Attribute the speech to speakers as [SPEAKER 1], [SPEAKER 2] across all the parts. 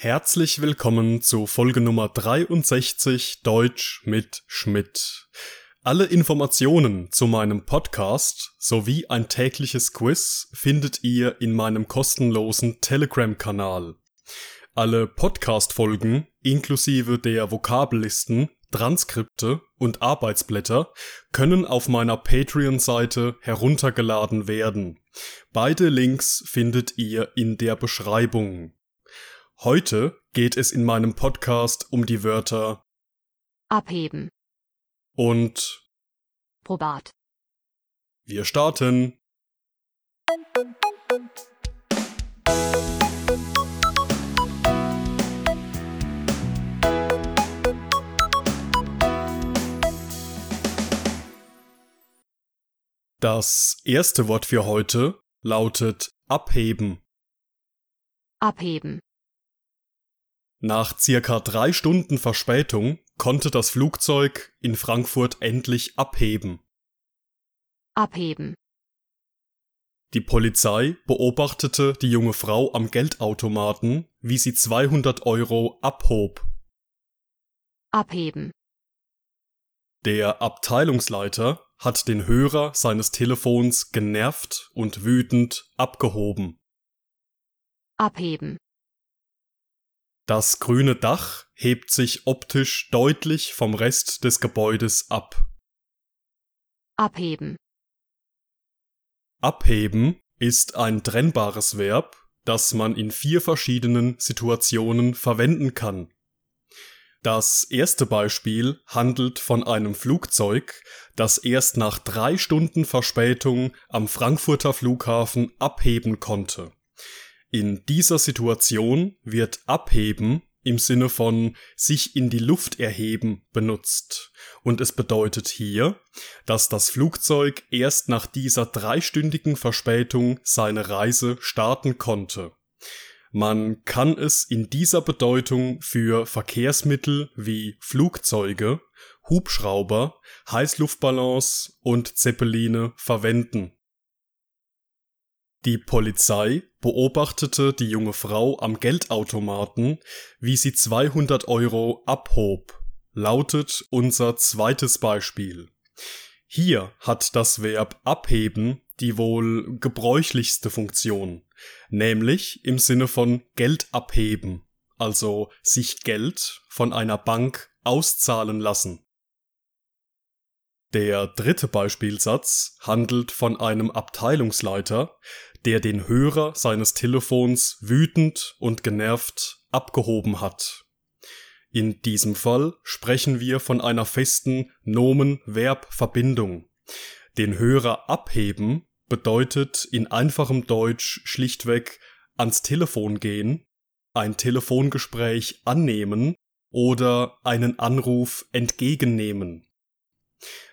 [SPEAKER 1] Herzlich willkommen zu Folge Nummer 63 Deutsch mit Schmidt. Alle Informationen zu meinem Podcast sowie ein tägliches Quiz findet ihr in meinem kostenlosen Telegram-Kanal. Alle Podcast-Folgen inklusive der Vokabellisten, Transkripte und Arbeitsblätter können auf meiner Patreon-Seite heruntergeladen werden. Beide Links findet ihr in der Beschreibung. Heute geht es in meinem Podcast um die Wörter
[SPEAKER 2] abheben,
[SPEAKER 1] und
[SPEAKER 2] probat,
[SPEAKER 1] wir starten. Das erste Wort für heute lautet abheben.
[SPEAKER 2] abheben,
[SPEAKER 1] Nach circa drei Stunden Verspätung konnte das Flugzeug in Frankfurt endlich abheben.
[SPEAKER 2] abheben,
[SPEAKER 1] Die Polizei beobachtete die junge Frau am Geldautomaten, wie sie 200 Euro abhob.
[SPEAKER 2] abheben,
[SPEAKER 1] Der Abteilungsleiter hat den Hörer seines Telefons genervt und wütend abgehoben.
[SPEAKER 2] abheben,
[SPEAKER 1] Das grüne Dach hebt sich optisch deutlich vom Rest des Gebäudes ab.
[SPEAKER 2] abheben,
[SPEAKER 1] Abheben ist ein trennbares Verb, das man in vier verschiedenen Situationen verwenden kann. Das erste Beispiel handelt von einem Flugzeug, das erst nach drei Stunden Verspätung am Frankfurter Flughafen abheben konnte. In dieser Situation wird abheben im Sinne von sich in die Luft erheben benutzt. Und es bedeutet hier, dass das Flugzeug erst nach dieser dreistündigen Verspätung seine Reise starten konnte. Man kann es in dieser Bedeutung für Verkehrsmittel wie Flugzeuge, Hubschrauber, Heißluftballons und Zeppeline verwenden. Die Polizei beobachtete die junge Frau am Geldautomaten, wie sie 200 Euro abhob, lautet unser zweites Beispiel. Hier hat das Verb abheben die wohl gebräuchlichste Funktion, nämlich im Sinne von Geld abheben, also sich Geld von einer Bank auszahlen lassen. Der dritte Beispielsatz handelt von einem Abteilungsleiter, der den Hörer seines Telefons wütend und genervt abgehoben hat. In diesem Fall sprechen wir von einer festen Nomen-Verb-Verbindung. Den Hörer abheben bedeutet in einfachem Deutsch schlichtweg ans Telefon gehen, ein Telefongespräch annehmen oder einen Anruf entgegennehmen.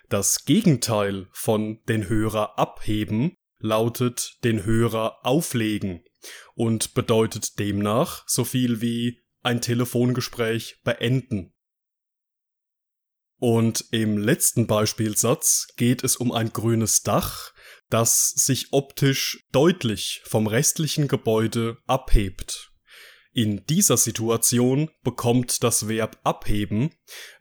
[SPEAKER 1] Das Gegenteil von den Hörer abheben lautet den Hörer auflegen und bedeutet demnach so viel wie ein Telefongespräch beenden. Und im letzten Beispielsatz geht es um ein grünes Dach, das sich optisch deutlich vom restlichen Gebäude abhebt. In dieser Situation bekommt das Verb abheben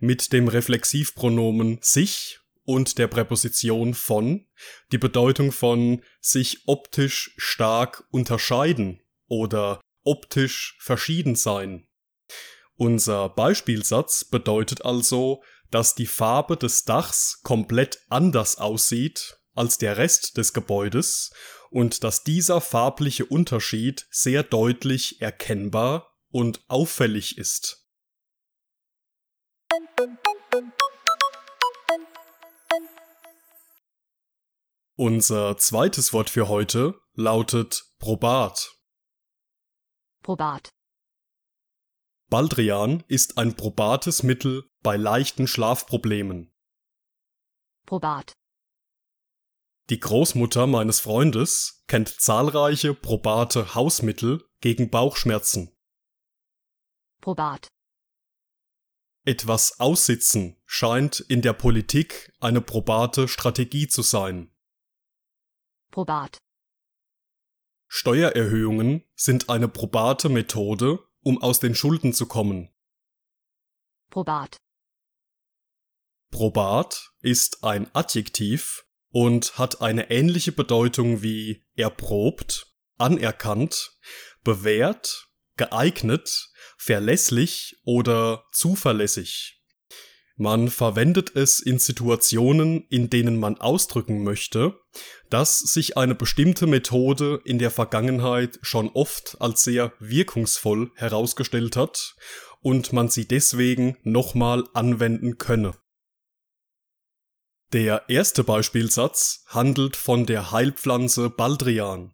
[SPEAKER 1] mit dem Reflexivpronomen sich und der Präposition von die Bedeutung von sich optisch stark unterscheiden oder optisch verschieden sein. Unser Beispielsatz bedeutet also, dass die Farbe des Dachs komplett anders aussieht als der Rest des Gebäudes und dass dieser farbliche Unterschied sehr deutlich erkennbar und auffällig ist. Unser zweites Wort für heute lautet probat.
[SPEAKER 2] probat,
[SPEAKER 1] Baldrian ist ein probates Mittel bei leichten Schlafproblemen.
[SPEAKER 2] probat,
[SPEAKER 1] Die Großmutter meines Freundes kennt zahlreiche probate Hausmittel gegen Bauchschmerzen.
[SPEAKER 2] probat,
[SPEAKER 1] Etwas aussitzen scheint in der Politik eine probate Strategie zu sein.
[SPEAKER 2] Probat,
[SPEAKER 1] Steuererhöhungen sind eine probate Methode, um aus den Schulden zu kommen.
[SPEAKER 2] probat,
[SPEAKER 1] Probat ist ein Adjektiv und hat eine ähnliche Bedeutung wie erprobt, anerkannt, bewährt, geeignet, verlässlich oder zuverlässig. Man verwendet es in Situationen, in denen man ausdrücken möchte, dass sich eine bestimmte Methode in der Vergangenheit schon oft als sehr wirkungsvoll herausgestellt hat und man sie deswegen nochmal anwenden könne. Der erste Beispielsatz handelt von der Heilpflanze Baldrian,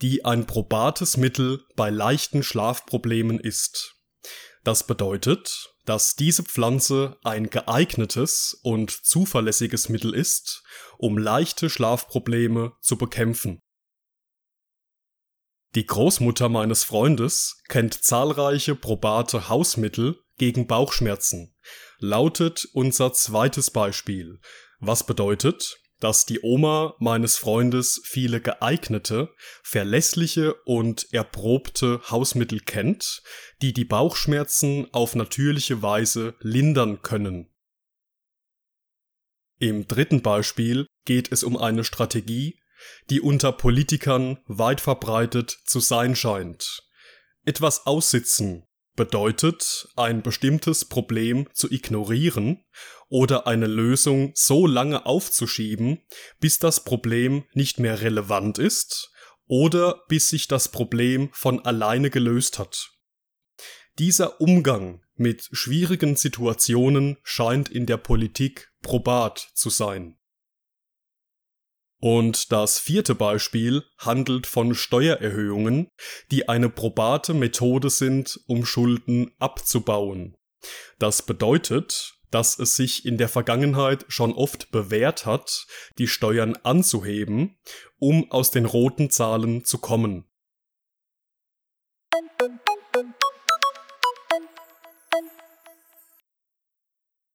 [SPEAKER 1] die ein probates Mittel bei leichten Schlafproblemen ist. Das bedeutet, dass diese Pflanze ein geeignetes und zuverlässiges Mittel ist, um leichte Schlafprobleme zu bekämpfen. Die Großmutter meines Freundes kennt zahlreiche probate Hausmittel gegen Bauchschmerzen, lautet unser zweites Beispiel, was bedeutet, dass die Oma meines Freundes viele geeignete, verlässliche und erprobte Hausmittel kennt, die die Bauchschmerzen auf natürliche Weise lindern können. Im dritten Beispiel geht es um eine Strategie, die unter Politikern weit verbreitet zu sein scheint. Etwas aussitzen bedeutet, ein bestimmtes Problem zu ignorieren oder eine Lösung so lange aufzuschieben, bis das Problem nicht mehr relevant ist oder bis sich das Problem von alleine gelöst hat. Dieser Umgang mit schwierigen Situationen scheint in der Politik probat zu sein. Und das vierte Beispiel handelt von Steuererhöhungen, die eine probate Methode sind, um Schulden abzubauen. Das bedeutet, dass es sich in der Vergangenheit schon oft bewährt hat, die Steuern anzuheben, um aus den roten Zahlen zu kommen.